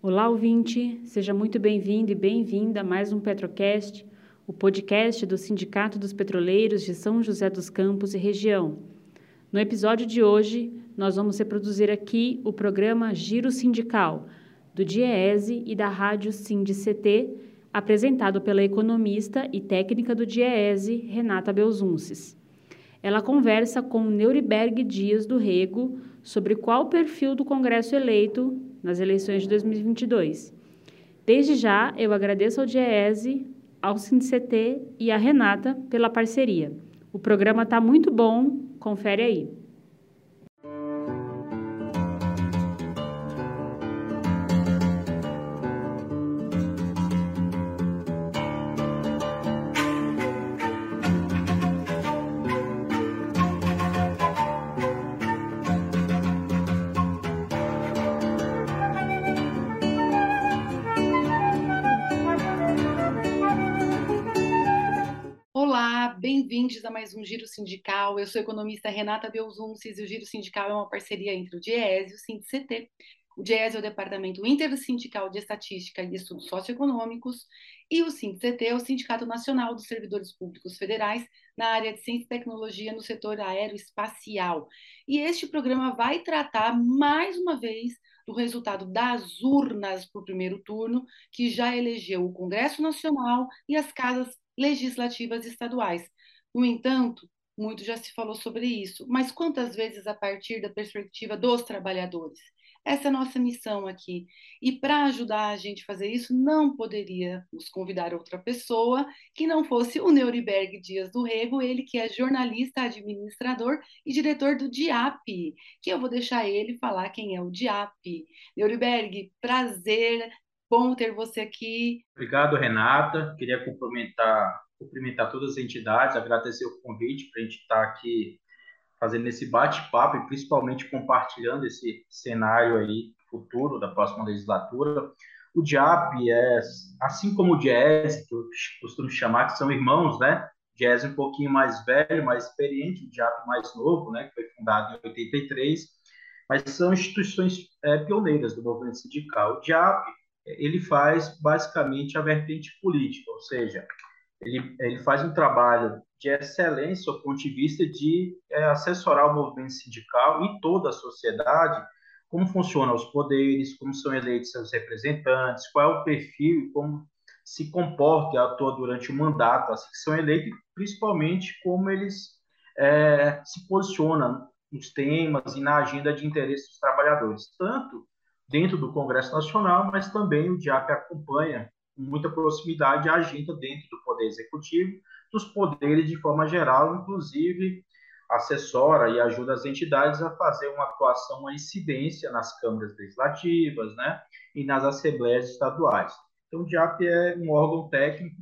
Olá, ouvinte, seja muito bem-vindo e bem-vinda a mais um Petrocast, o podcast do Sindicato dos Petroleiros de São José dos Campos e região. No episódio de hoje, nós vamos reproduzir aqui o programa Giro Sindical, do DIEESE e da Rádio Sindi-CT, apresentado pela economista e técnica do DIEESE, Renata Belzunces. Ela conversa com Neuriberg Dias do Rego sobre qual perfil do Congresso eleito nas eleições de 2022. Desde já, eu agradeço ao DIEESE, ao SINCT e à Renata pela parceria. O programa está muito bom, confere aí. Bem-vindos a mais um Giro Sindical. Eu sou economista Renata Belzunces e o Giro Sindical é uma parceria entre o DIES e o SINDCT. O DIES é o Departamento Intersindical de Estatística e Estudos Socioeconômicos e o SINDCT é o Sindicato Nacional dos Servidores Públicos Federais na área de Ciência e Tecnologia no setor aeroespacial. E este programa vai tratar mais uma vez do resultado das urnas para o primeiro turno, que já elegeu o Congresso Nacional e as casas legislativas estaduais. No entanto, muito já se falou sobre isso, mas quantas vezes a partir da perspectiva dos trabalhadores? Essa é a nossa missão aqui. E para ajudar a gente a fazer isso, não poderíamos convidar outra pessoa que não fosse o Neuriberg Dias do Rego, ele que é jornalista, administrador e diretor do DIAP, que eu vou deixar ele falar quem é o DIAP. Neuriberg, prazer, bom ter você aqui. Obrigado, Renata. Queria cumprimentar cumprimentar todas as entidades, agradecer o convite para a gente estar tá aqui fazendo esse bate-papo e principalmente compartilhando esse cenário aí futuro da próxima legislatura. O DIAP é, assim como o DIES, que eu costumo chamar, que são irmãos, né? O DIES um pouquinho mais velho, mais experiente, o DIAP mais novo, né? Que foi fundado em 83, mas são instituições é, pioneiras do movimento sindical. O DIAP, ele faz basicamente a vertente política, ou seja, ele, ele faz um trabalho de excelência do ponto de vista de é, assessorar o movimento sindical e toda a sociedade, como funcionam os poderes, como são eleitos seus representantes, qual é o perfil, como se comporta e atua durante o mandato, assim que são eleitos, principalmente como eles é, se posicionam nos temas e na agenda de interesse dos trabalhadores, tanto dentro do Congresso Nacional, mas também o DIAP acompanha com muita proximidade a agenda dentro do Poder Executivo, dos poderes de forma geral, inclusive assessora e ajuda as entidades a fazer uma atuação, uma incidência nas câmaras legislativas né, e nas assembleias estaduais. Então, o DIAP é um órgão técnico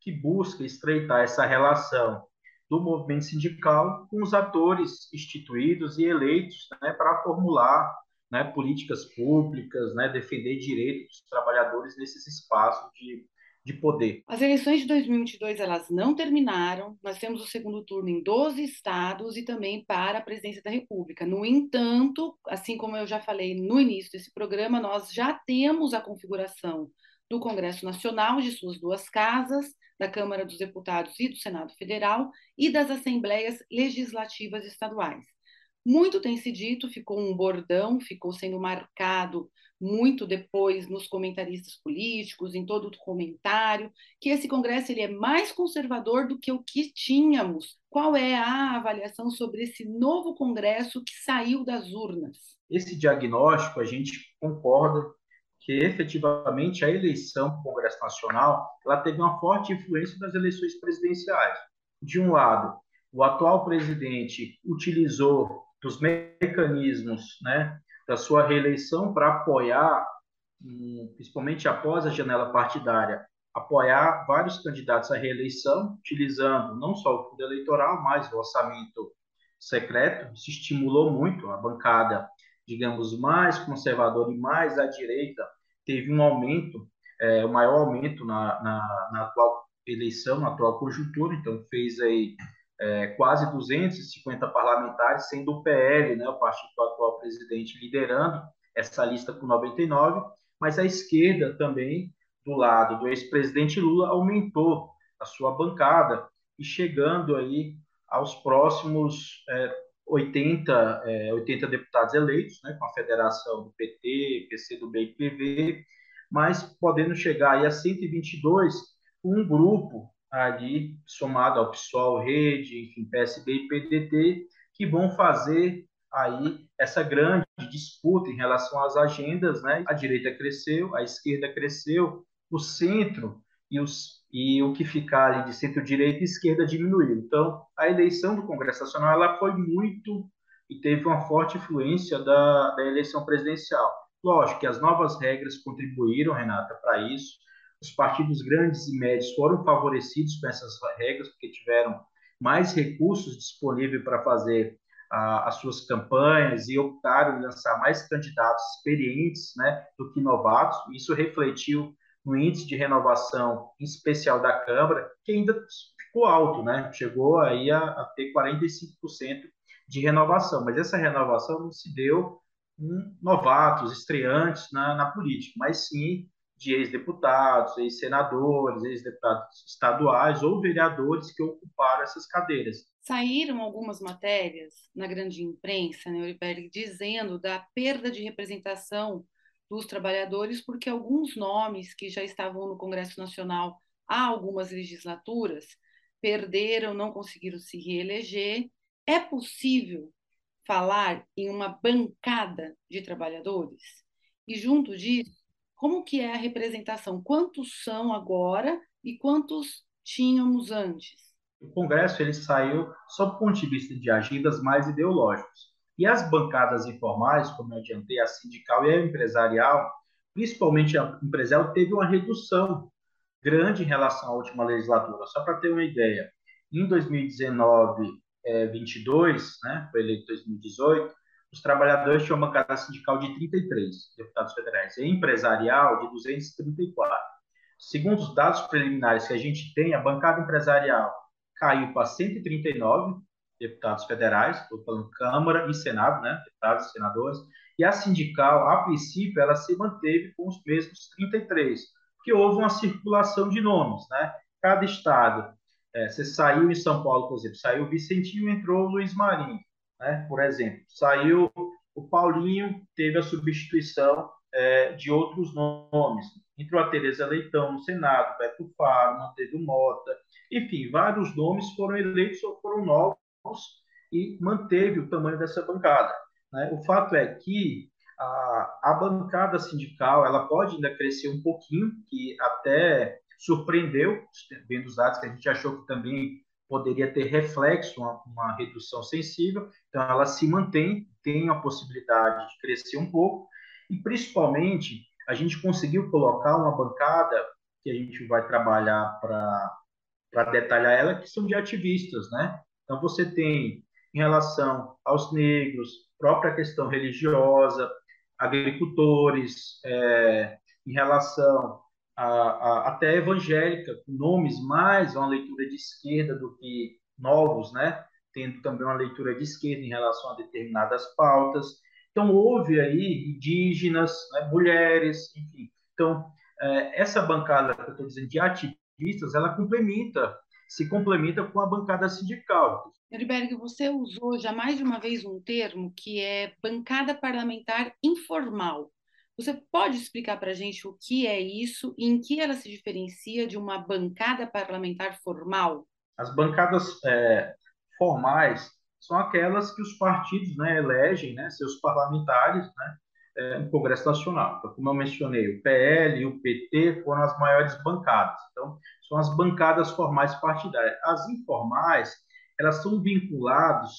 que busca estreitar essa relação do movimento sindical com os atores instituídos e eleitos né, para formular né, políticas públicas, né, defender direitos dos trabalhadores nesses espaços de, de poder. As eleições de 2022 elas não terminaram. Nós temos o segundo turno em 12 estados e também para a presidência da República. No entanto, assim como eu já falei no início desse programa, nós já temos a configuração do Congresso Nacional, de suas duas casas, da Câmara dos Deputados e do Senado Federal, e das assembleias legislativas estaduais. Muito tem se dito, ficou um bordão, ficou sendo marcado muito depois nos comentaristas políticos, em todo o comentário, que esse Congresso ele é mais conservador do que o que tínhamos. Qual é a avaliação sobre esse novo Congresso que saiu das urnas? Esse diagnóstico a gente concorda que efetivamente a eleição para o Congresso Nacional ela teve uma forte influência das eleições presidenciais. De um lado, o atual presidente utilizou dos mecanismos né, da sua reeleição para apoiar, hum, principalmente após a janela partidária, apoiar vários candidatos à reeleição, utilizando não só o fundo eleitoral, mas o orçamento secreto. Isso estimulou muito a bancada, digamos, mais conservadora e mais à direita, teve um aumento, é, o maior aumento na, na, na atual eleição, na atual conjuntura, então fez aí é, quase 250 parlamentares, sendo o PL, né, o partido do atual presidente, liderando essa lista com 99, mas a esquerda também, do lado do ex-presidente Lula, aumentou a sua bancada e chegando aí aos próximos é, 80, é, 80 deputados eleitos, né, com a federação do PT, PCdoB e PV, mas podendo chegar aí a 122, um grupo ali somado ao PSOL, Rede, enfim, PSB e PDT, que vão fazer aí essa grande disputa em relação às agendas, né? A direita cresceu, a esquerda cresceu, o centro e, os, e o que ficar ali de centro-direita e esquerda diminuiu. Então, a eleição do Congresso Nacional ela foi muito e teve uma forte influência da, da eleição presidencial. Lógico que as novas regras contribuíram, Renata, para isso. Os partidos grandes e médios foram favorecidos com essas regras, porque tiveram mais recursos disponíveis para fazer as suas campanhas e optaram em lançar mais candidatos experientes né, do que novatos. Isso refletiu no índice de renovação em especial da Câmara, que ainda ficou alto, né? chegou aí a, a ter 45% de renovação, mas essa renovação não se deu em novatos, estreantes na, na política, mas sim de ex-deputados, ex-senadores, ex-deputados estaduais ou vereadores que ocuparam essas cadeiras. Saíram algumas matérias na grande imprensa, né, dizendo da perda de representação dos trabalhadores, porque alguns nomes que já estavam no Congresso Nacional há algumas legislaturas perderam, não conseguiram se reeleger. É possível falar em uma bancada de trabalhadores? E junto disso, como que é a representação? Quantos são agora e quantos tínhamos antes? O Congresso ele saiu sob o ponto de vista de agendas mais ideológicos. E as bancadas informais, como eu adiantei, a sindical e a empresarial, principalmente a empresarial, teve uma redução grande em relação à última legislatura. Só para ter uma ideia, em 2019, é, 22, né, foi eleito 2018, os trabalhadores tinham uma bancada sindical de 33 deputados federais e empresarial de 234. Segundo os dados preliminares que a gente tem, a bancada empresarial caiu para 139 deputados federais, estou falando Câmara e Senado, né, deputados e senadores, e a sindical, a princípio, ela se manteve com os mesmos 33, porque houve uma circulação de nomes, né? Cada estado, é, você saiu em São Paulo, por exemplo, saiu Vicentinho, entrou Luiz Marinho né? Por exemplo, saiu o Paulinho, teve a substituição é, de outros nomes. Entrou a Tereza Leitão no Senado, Beto Faro, manteve o Mota, enfim, vários nomes foram eleitos ou foram novos e manteve o tamanho dessa bancada. Né? O fato é que a, a bancada sindical ela pode ainda crescer um pouquinho, que até surpreendeu, vendo os dados que a gente achou que também poderia ter reflexo, uma, uma, redução sensível, então ela se mantém, tem a possibilidade de crescer um pouco, e principalmente a gente conseguiu colocar uma bancada que a gente vai trabalhar para detalhar ela, que são de ativistas, né? Então você tem em relação aos negros, própria questão religiosa, agricultores, é, em relação a, a, até evangélica, com nomes mais uma leitura de esquerda do que novos, né? tendo também uma leitura de esquerda em relação a determinadas pautas. Então, houve aí indígenas, né, mulheres, enfim. Então, é, essa bancada que eu estou dizendo de ativistas, ela complementa, se complementa com a bancada sindical. Heriberg, você usou já mais de uma vez um termo que é bancada parlamentar informal. Você pode explicar para a gente o que é isso e em que ela se diferencia de uma bancada parlamentar formal? As bancadas é, formais são aquelas que os partidos né, elegem né, seus parlamentares né, é, no Congresso Nacional. Então, como eu mencionei, o PL e o PT foram as maiores bancadas. Então, são as bancadas formais partidárias. As informais, elas são vinculadas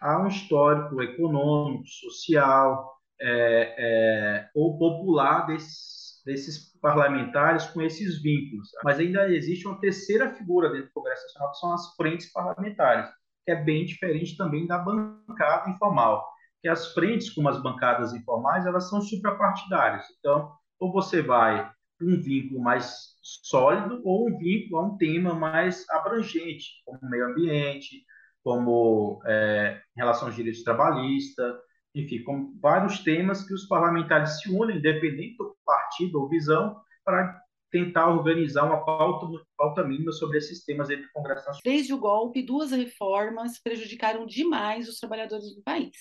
a um histórico econômico, social, é, é, ou popular desses, desses parlamentares com esses vínculos. Mas ainda existe uma terceira figura dentro do Congresso Nacional, que são as frentes parlamentares, que é bem diferente também da bancada informal. Que as frentes, como as bancadas informais, elas são suprapartidárias. Então, ou você vai um vínculo mais sólido ou um vínculo a um tema mais abrangente, como meio ambiente, como é, relação aos direitos trabalhistas, enfim, com vários temas que os parlamentares se unem, independente do partido ou visão, para tentar organizar uma pauta, pauta mínima sobre esses temas dentro do Congresso Nacional. Desde o golpe, duas reformas prejudicaram demais os trabalhadores do país.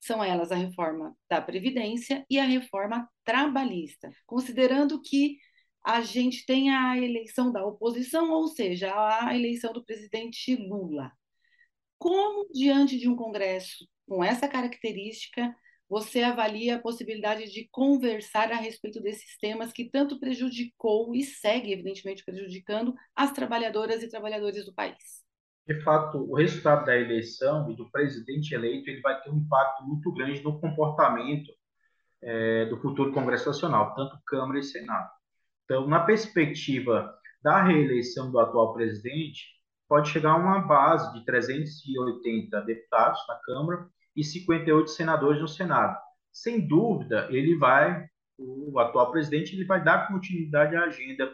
São elas a reforma da Previdência e a reforma trabalhista, considerando que a gente tem a eleição da oposição, ou seja, a eleição do presidente Lula. Como, diante de um Congresso com essa característica, você avalia a possibilidade de conversar a respeito desses temas que tanto prejudicou e segue, evidentemente, prejudicando as trabalhadoras e trabalhadores do país? De fato, o resultado da eleição e do presidente eleito ele vai ter um impacto muito grande no comportamento é, do futuro Congresso Nacional, tanto Câmara e Senado. Então, na perspectiva da reeleição do atual presidente, pode chegar a uma base de 380 deputados na Câmara e 58 senadores no Senado. Sem dúvida, ele vai, o atual presidente, ele vai dar continuidade à agenda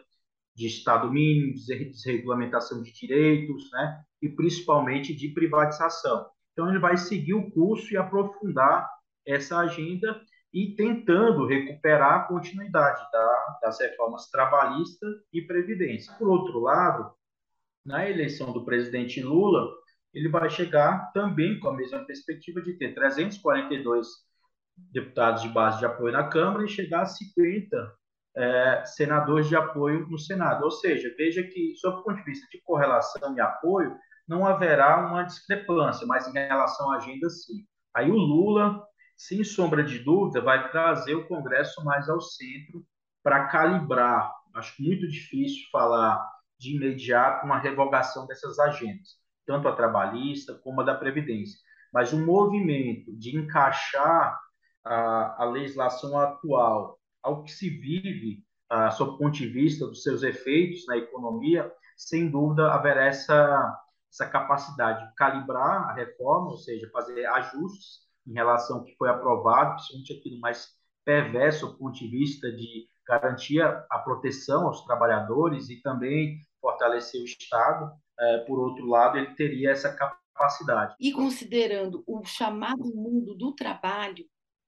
de Estado mínimo, desregulamentação de direitos, né, e principalmente de privatização. Então, ele vai seguir o curso e aprofundar essa agenda e tentando recuperar a continuidade da, das reformas trabalhista e previdência. Por outro lado, na eleição do presidente Lula, ele vai chegar também com a mesma perspectiva de ter 342 deputados de base de apoio na Câmara e chegar a 50 é, senadores de apoio no Senado. Ou seja, veja que, sob o ponto de vista de correlação e apoio, não haverá uma discrepância, mas em relação à agenda, sim. Aí o Lula, sem sombra de dúvida, vai trazer o Congresso mais ao centro para calibrar. Acho muito difícil falar de imediato uma revogação dessas agendas tanto a trabalhista como a da Previdência. Mas o movimento de encaixar a, a legislação atual ao que se vive, a, sob o ponto de vista dos seus efeitos na economia, sem dúvida haverá essa, essa capacidade de calibrar a reforma, ou seja, fazer ajustes em relação ao que foi aprovado, principalmente aquilo mais perverso do ponto de vista de garantir a proteção aos trabalhadores e também fortalecer o Estado, é, por outro lado, ele teria essa capacidade. E considerando o chamado mundo do trabalho,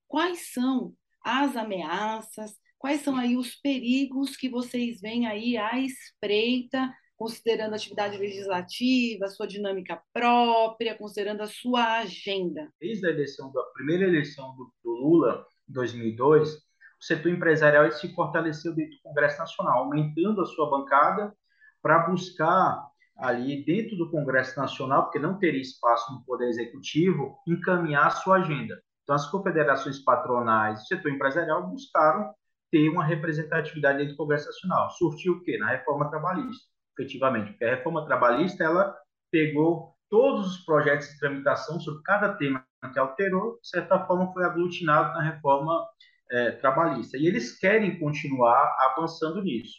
quais são as ameaças, quais são aí os perigos que vocês veem aí à espreita, considerando a atividade legislativa, a sua dinâmica própria, considerando a sua agenda? Desde a eleição, da primeira eleição do, do Lula, em 2002, o setor empresarial se fortaleceu dentro do Congresso Nacional, aumentando a sua bancada para buscar ali dentro do Congresso Nacional, porque não teria espaço no Poder Executivo, encaminhar sua agenda. Então, as confederações patronais, o setor empresarial buscaram ter uma representatividade dentro do Congresso Nacional. Surtiu o quê? Na reforma trabalhista, efetivamente. Porque a reforma trabalhista, ela pegou todos os projetos de tramitação sobre cada tema que alterou, de certa forma foi aglutinado na reforma é, trabalhista. E eles querem continuar avançando nisso.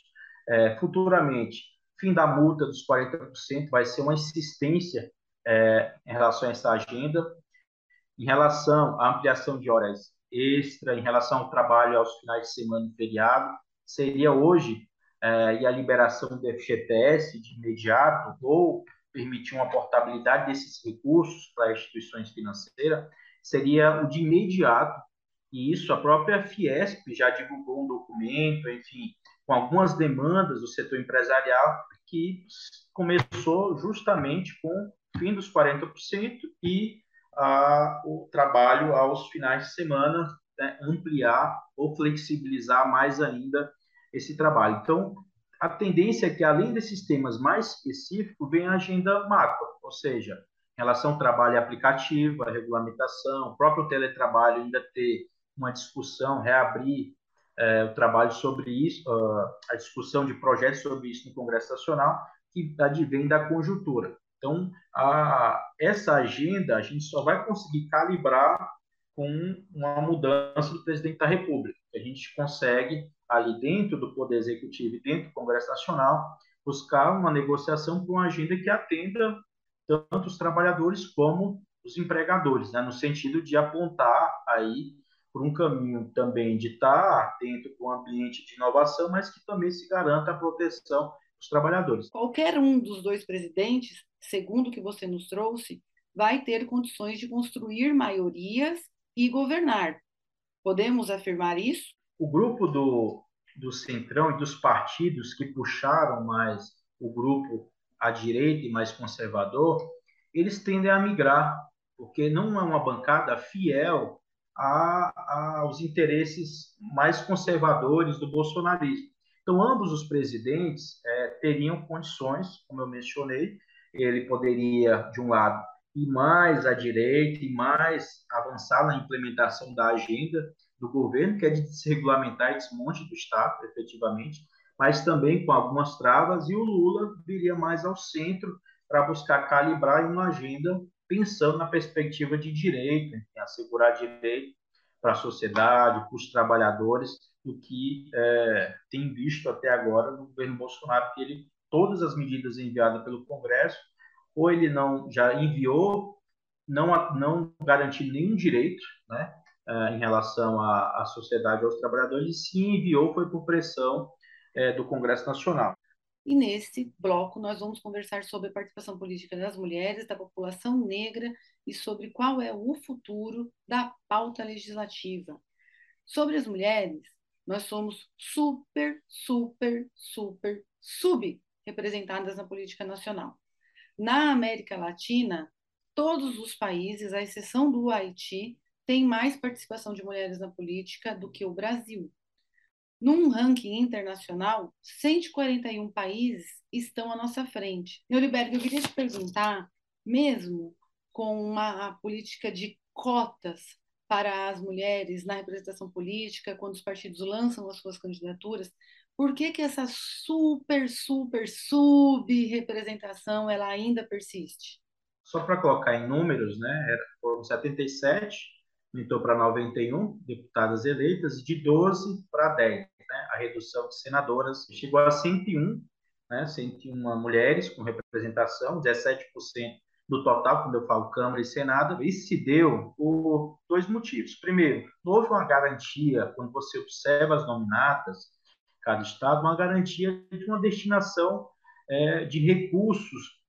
É, futuramente, fim da multa dos 40% vai ser uma insistência é, em relação a essa agenda, em relação à ampliação de horas extra, em relação ao trabalho aos finais de semana e feriado, seria hoje é, e a liberação do FGTS de imediato ou permitir uma portabilidade desses recursos para instituições financeiras seria o de imediato e isso a própria Fiesp já divulgou um documento, enfim, com algumas demandas do setor empresarial que começou justamente com o fim dos 40% e ah, o trabalho aos finais de semana, né, ampliar ou flexibilizar mais ainda esse trabalho. Então, a tendência é que, além desses temas mais específicos, venha a agenda macro, ou seja, em relação trabalho aplicativo, a regulamentação, o próprio teletrabalho ainda ter uma discussão, reabrir é, o trabalho sobre isso, uh, a discussão de projetos sobre isso no Congresso Nacional, que advém da conjuntura. Então, a, essa agenda a gente só vai conseguir calibrar com uma mudança do presidente da República. A gente consegue, ali dentro do Poder Executivo e dentro do Congresso Nacional, buscar uma negociação com uma agenda que atenda tanto os trabalhadores como os empregadores, né? no sentido de apontar aí por um caminho também de estar atento com o ambiente de inovação, mas que também se garanta a proteção dos trabalhadores. Qualquer um dos dois presidentes, segundo o que você nos trouxe, vai ter condições de construir maiorias e governar. Podemos afirmar isso? O grupo do, do Centrão e dos partidos que puxaram mais o grupo à direita e mais conservador, eles tendem a migrar, porque não é uma bancada fiel a, aos interesses mais conservadores do bolsonarismo. Então, ambos os presidentes é, teriam condições, como eu mencionei, ele poderia, de um lado, ir mais à direita e mais avançar na implementação da agenda do governo, que é de desregulamentar e desmonte do Estado, efetivamente, mas também com algumas travas, e o Lula viria mais ao centro para buscar calibrar uma agenda pensando na perspectiva de direito, enfim, assegurar direito para a sociedade, para os trabalhadores, do que é, tem visto até agora no governo Bolsonaro, que ele todas as medidas enviadas pelo Congresso, ou ele não já enviou, não não garantiu nenhum direito, né, é, em relação à, à sociedade aos trabalhadores, e se enviou foi por pressão é, do Congresso Nacional. E nesse bloco nós vamos conversar sobre a participação política das mulheres, da população negra e sobre qual é o futuro da pauta legislativa. Sobre as mulheres, nós somos super, super, super subrepresentadas na política nacional. Na América Latina, todos os países, à exceção do Haiti, têm mais participação de mulheres na política do que o Brasil. Num ranking internacional, 141 países estão à nossa frente. Neuriberg, eu queria te perguntar, mesmo com uma política de cotas para as mulheres na representação política, quando os partidos lançam as suas candidaturas, por que, que essa super, super, sub-representação ela ainda persiste? Só para colocar em números, né, foram 77, aumentou para 91 deputadas eleitas, de 12 para 10. Né, a redução de senadoras chegou a 101, né, 101 mulheres com representação, 17% do total, quando eu falo Câmara e Senado, isso se deu por dois motivos. Primeiro, houve uma garantia, quando você observa as nominatas, cada estado, uma garantia de uma destinação é, de recursos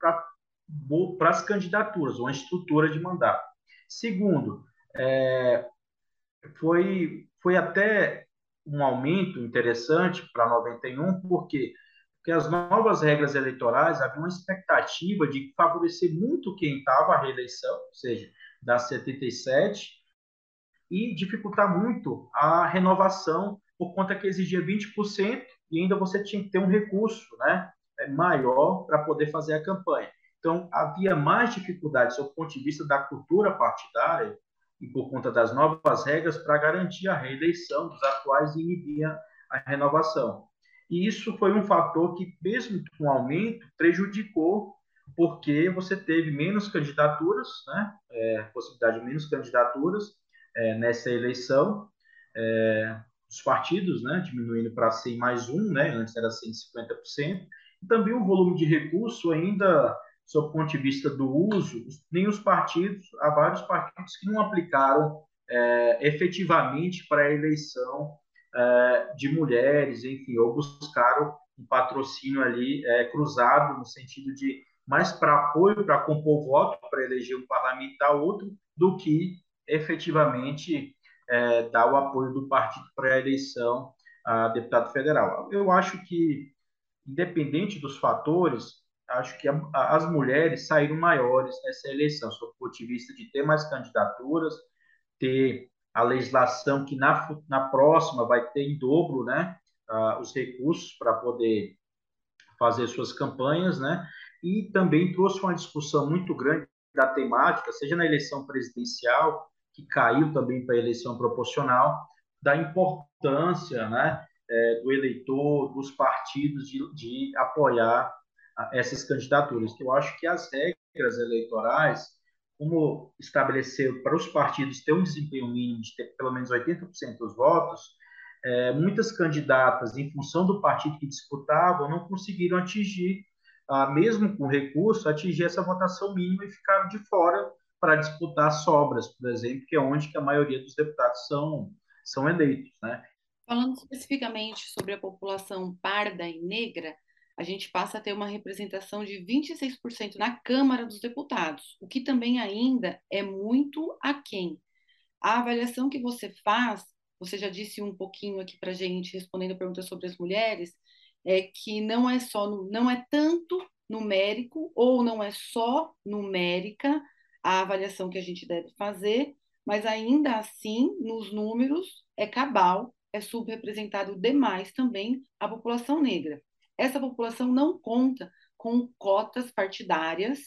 para as candidaturas, uma estrutura de mandato. Segundo, é, foi, foi até um aumento interessante para 91, porque porque as novas regras eleitorais havia uma expectativa de favorecer muito quem estava à reeleição, ou seja, da 77, e dificultar muito a renovação, por conta que exigia 20% e ainda você tinha que ter um recurso né, é, maior para poder fazer a campanha. Então, havia mais dificuldades, do ponto de vista da cultura partidária, e por conta das novas regras, para garantir a reeleição dos atuais e inibir a renovação. E isso foi um fator que, mesmo com o aumento, prejudicou, porque você teve menos candidaturas, né? É, possibilidade de menos candidaturas é, nessa eleição, é, os partidos né? diminuindo para 100 mais um, né? antes era 150%, e também o volume de recurso ainda, do ponto de vista do uso, nem os partidos, há vários partidos que não aplicaram é, efetivamente para a eleição é, de mulheres, enfim, ou buscaram um patrocínio ali é, cruzado no sentido de mais para apoio para compor voto para eleger um parlamentar outro do que efetivamente é, dar o apoio do partido para a eleição a deputado federal. Eu acho que, independente dos fatores, acho que a, a, as mulheres saíram maiores nessa eleição, sob o ponto de vista de ter mais candidaturas, ter a legislação que na, na próxima vai ter em dobro né, uh, os recursos para poder fazer suas campanhas, né, e também trouxe uma discussão muito grande da temática, seja na eleição presidencial, que caiu também para a eleição proporcional, da importância né, é, do eleitor, dos partidos, de, de apoiar essas candidaturas. Eu acho que as regras eleitorais como estabeleceu para os partidos ter um desempenho mínimo de ter pelo menos 80% dos votos, é, muitas candidatas, em função do partido que disputavam, não conseguiram atingir, mesmo com recurso, atingir essa votação mínima e ficaram de fora para disputar sobras, por exemplo, que é onde que a maioria dos deputados são, são eleitos. Né? Falando especificamente sobre a população parda e negra, a gente passa a ter uma representação de 26% na Câmara dos Deputados, o que também ainda é muito aquém. A avaliação que você faz, você já disse um pouquinho aqui para gente respondendo perguntas sobre as mulheres, é que não é só não é tanto numérico ou não é só numérica a avaliação que a gente deve fazer, mas ainda assim, nos números, é cabal, é subrepresentado demais também a população negra. Essa população não conta com cotas partidárias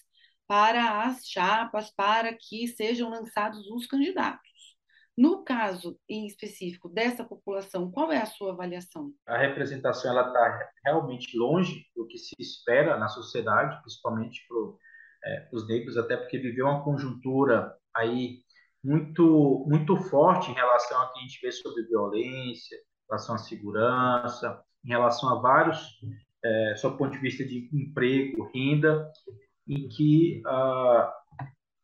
para as chapas, para que sejam lançados os candidatos. No caso em específico dessa população, qual é a sua avaliação? A representação ela está realmente longe do que se espera na sociedade, principalmente para é, os negros, até porque viveu uma conjuntura aí muito muito forte em relação ao que a gente vê sobre violência, em relação à segurança, em relação a vários, é, sob o ponto de vista de emprego, renda, em que ah,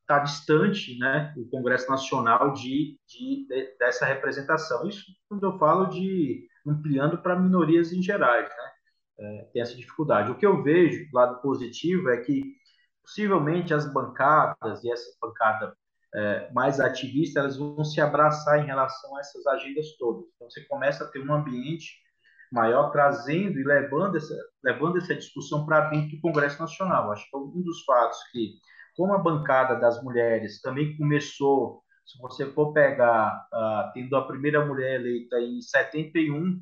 está distante né, o Congresso Nacional de, de, de, dessa representação. Isso quando eu falo de ampliando para minorias em gerais, né? É, tem essa dificuldade. O que eu vejo do lado positivo é que possivelmente as bancadas e essa bancada é, mais ativista elas vão se abraçar em relação a essas agendas todas. Então você começa a ter um ambiente maior trazendo e levando essa levando essa discussão para dentro do Congresso Nacional. Acho que é um dos fatos que como a bancada das mulheres também começou, se você for pegar, uh, tendo a primeira mulher eleita em 71,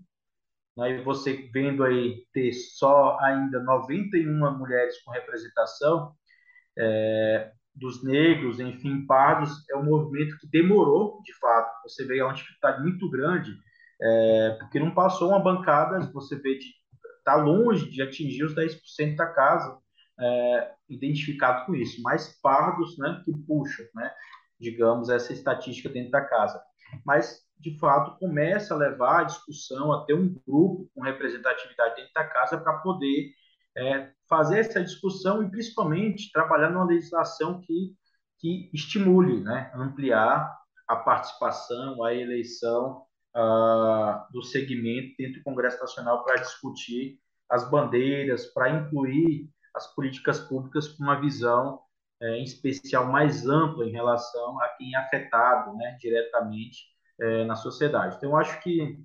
né, e você vendo aí ter só ainda 91 mulheres com representação, é, dos negros, enfim, pardos, é um movimento que demorou, de fato. Você vê uma dificuldade muito grande, é, porque não passou uma bancada, você vê está longe de atingir os 10% da casa é, identificado com isso, mais pardos né, que puxam, né, digamos, essa estatística dentro da casa. Mas, de fato, começa a levar a discussão a ter um grupo com representatividade dentro da casa para poder é, fazer essa discussão e, principalmente, trabalhar numa legislação que, que estimule, né, ampliar a participação, a eleição uh, do segmento dentro do Congresso Nacional para discutir as bandeiras, para incluir as políticas públicas com uma visão é, em especial mais ampla em relação a quem é afetado né, diretamente é, na sociedade. Então, eu acho que,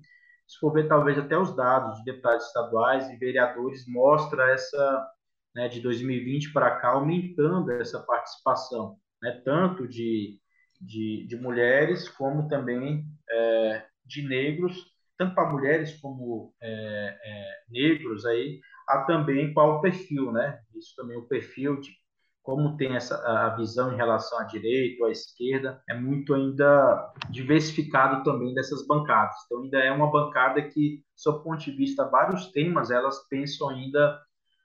se for ver talvez até os dados de deputados estaduais e vereadores, mostra essa, né, de 2020 para cá, aumentando essa participação, né, tanto de, de, de mulheres como também é, de negros, tanto para mulheres como é, é, negros aí, há também qual o perfil, né? Isso também o perfil de como tem essa a visão em relação à direita ou à esquerda é muito ainda diversificado também dessas bancadas. Então ainda é uma bancada que, do ponto de vista vários temas, elas pensam ainda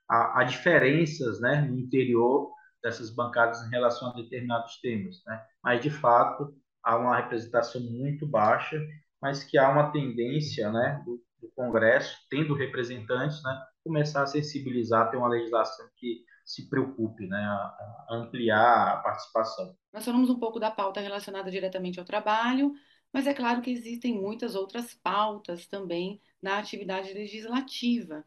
a, a diferenças, né, no interior dessas bancadas em relação a determinados temas, né? Mas de fato há uma representação muito baixa, mas que há uma tendência, né, do, do Congresso tendo representantes, né, começar a sensibilizar, ter uma legislação que se preocupe, né, a, ampliar a participação. Nós falamos um pouco da pauta relacionada diretamente ao trabalho, mas é claro que existem muitas outras pautas também na atividade legislativa.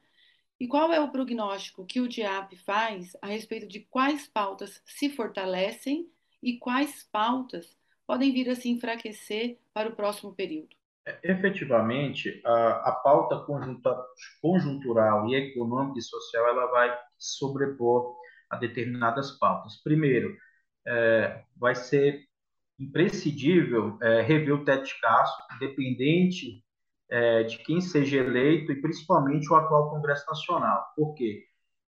E qual é o prognóstico que o DIAP faz a respeito de quais pautas se fortalecem e quais pautas podem vir a se enfraquecer para o próximo período? Efetivamente, a, a pauta conjuntural e econômica e social ela vai sobrepor a determinadas pautas. Primeiro, é, vai ser imprescindível é, rever o teto de gasto, independente é, de quem seja eleito e principalmente o atual Congresso Nacional. Por quê?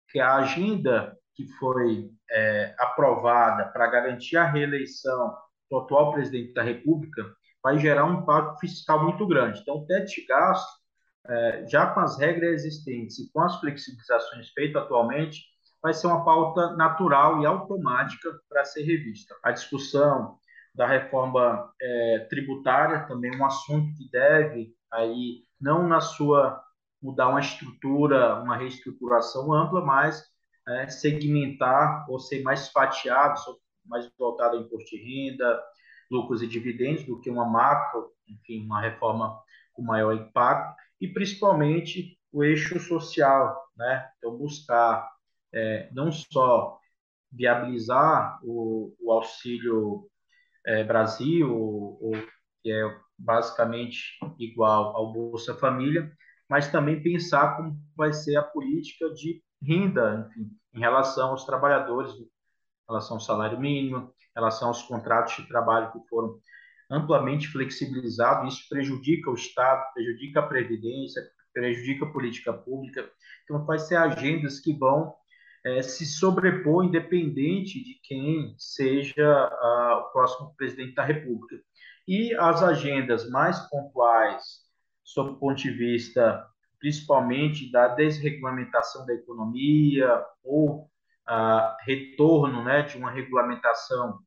Porque a agenda que foi é, aprovada para garantir a reeleição do atual presidente da República vai gerar um impacto fiscal muito grande. Então, o teto de gasto, é, já com as regras existentes e com as flexibilizações feitas atualmente, vai ser uma pauta natural e automática para ser revista. A discussão da reforma é, tributária também um assunto que deve aí não na sua mudar uma estrutura, uma reestruturação ampla, mas é, segmentar ou ser mais fatiado, mais voltado ao imposto de renda, lucros e dividendos do que uma macro, enfim, uma reforma com maior impacto, e principalmente o eixo social, né? Então, buscar é, não só viabilizar o, o auxílio é, Brasil, ou, que é basicamente igual ao Bolsa Família, mas também pensar como vai ser a política de renda, enfim, em relação aos trabalhadores, em relação ao salário mínimo, relação aos contratos de trabalho que foram amplamente flexibilizados. Isso prejudica o Estado, prejudica a Previdência, prejudica a política pública. Então, vai ser agendas que vão é, se sobrepor, independente de quem seja a, o próximo presidente da República. E as agendas mais pontuais, sob o ponto de vista principalmente da desregulamentação da economia ou a, retorno né, de uma regulamentação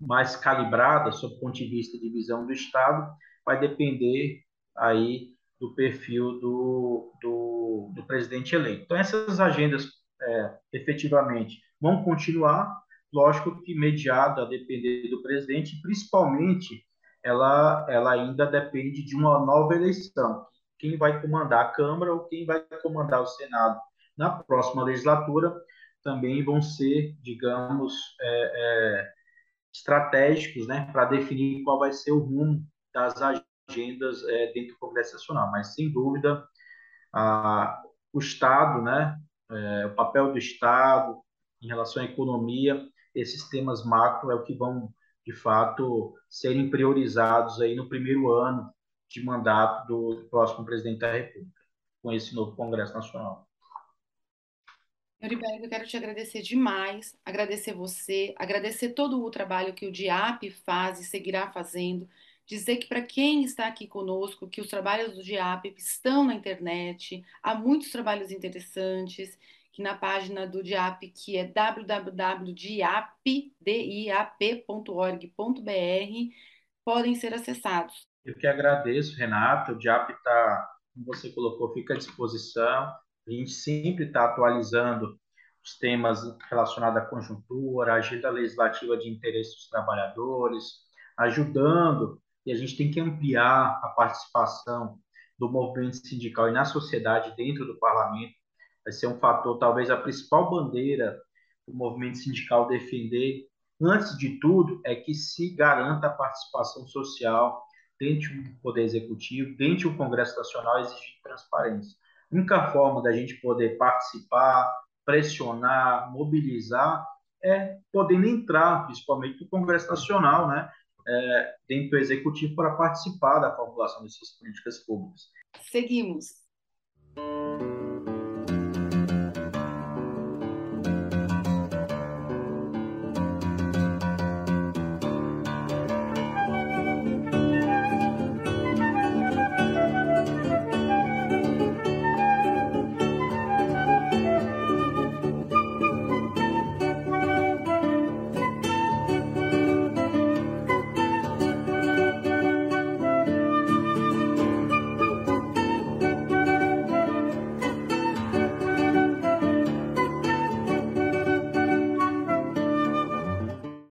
mais calibrada, sob o ponto de vista de visão do Estado, vai depender aí do perfil do, do, do presidente eleito. Então, essas agendas é, efetivamente vão continuar, lógico que mediada a depender do presidente, principalmente ela, ela ainda depende de uma nova eleição. Quem vai comandar a Câmara ou quem vai comandar o Senado na próxima legislatura também vão ser, digamos, é, é, estratégicos né, para definir qual vai ser o rumo das agendas é, dentro do Congresso Nacional. Mas, sem dúvida, a, o Estado, né, é, o papel do Estado em relação à economia, esses temas macro é o que vão, de fato, serem priorizados aí no primeiro ano de mandato do próximo presidente da República, com esse novo Congresso Nacional. Euriberto, eu quero te agradecer demais, agradecer você, agradecer todo o trabalho que o DIAP faz e seguirá fazendo, dizer que para quem está aqui conosco, que os trabalhos do DIAP estão na internet, há muitos trabalhos interessantes, que na página do DIAP, que é www.diap.org.br, podem ser acessados. Eu que agradeço, Renato, o DIAP está, como você colocou, fica à disposição, a gente sempre está atualizando os temas relacionados à conjuntura, à agenda legislativa de interesse dos trabalhadores, ajudando e a gente tem que ampliar a participação do movimento sindical e na sociedade dentro do parlamento. Vai ser um fator, talvez a principal bandeira do movimento sindical defender, antes de tudo, é que se garanta a participação social dentro do Poder Executivo, dentro do Congresso Nacional, exigir transparência. Única forma da gente poder participar, pressionar, mobilizar, é podendo entrar, principalmente no Congresso Nacional, né? é, dentro do executivo para participar da formulação dessas políticas públicas. Seguimos.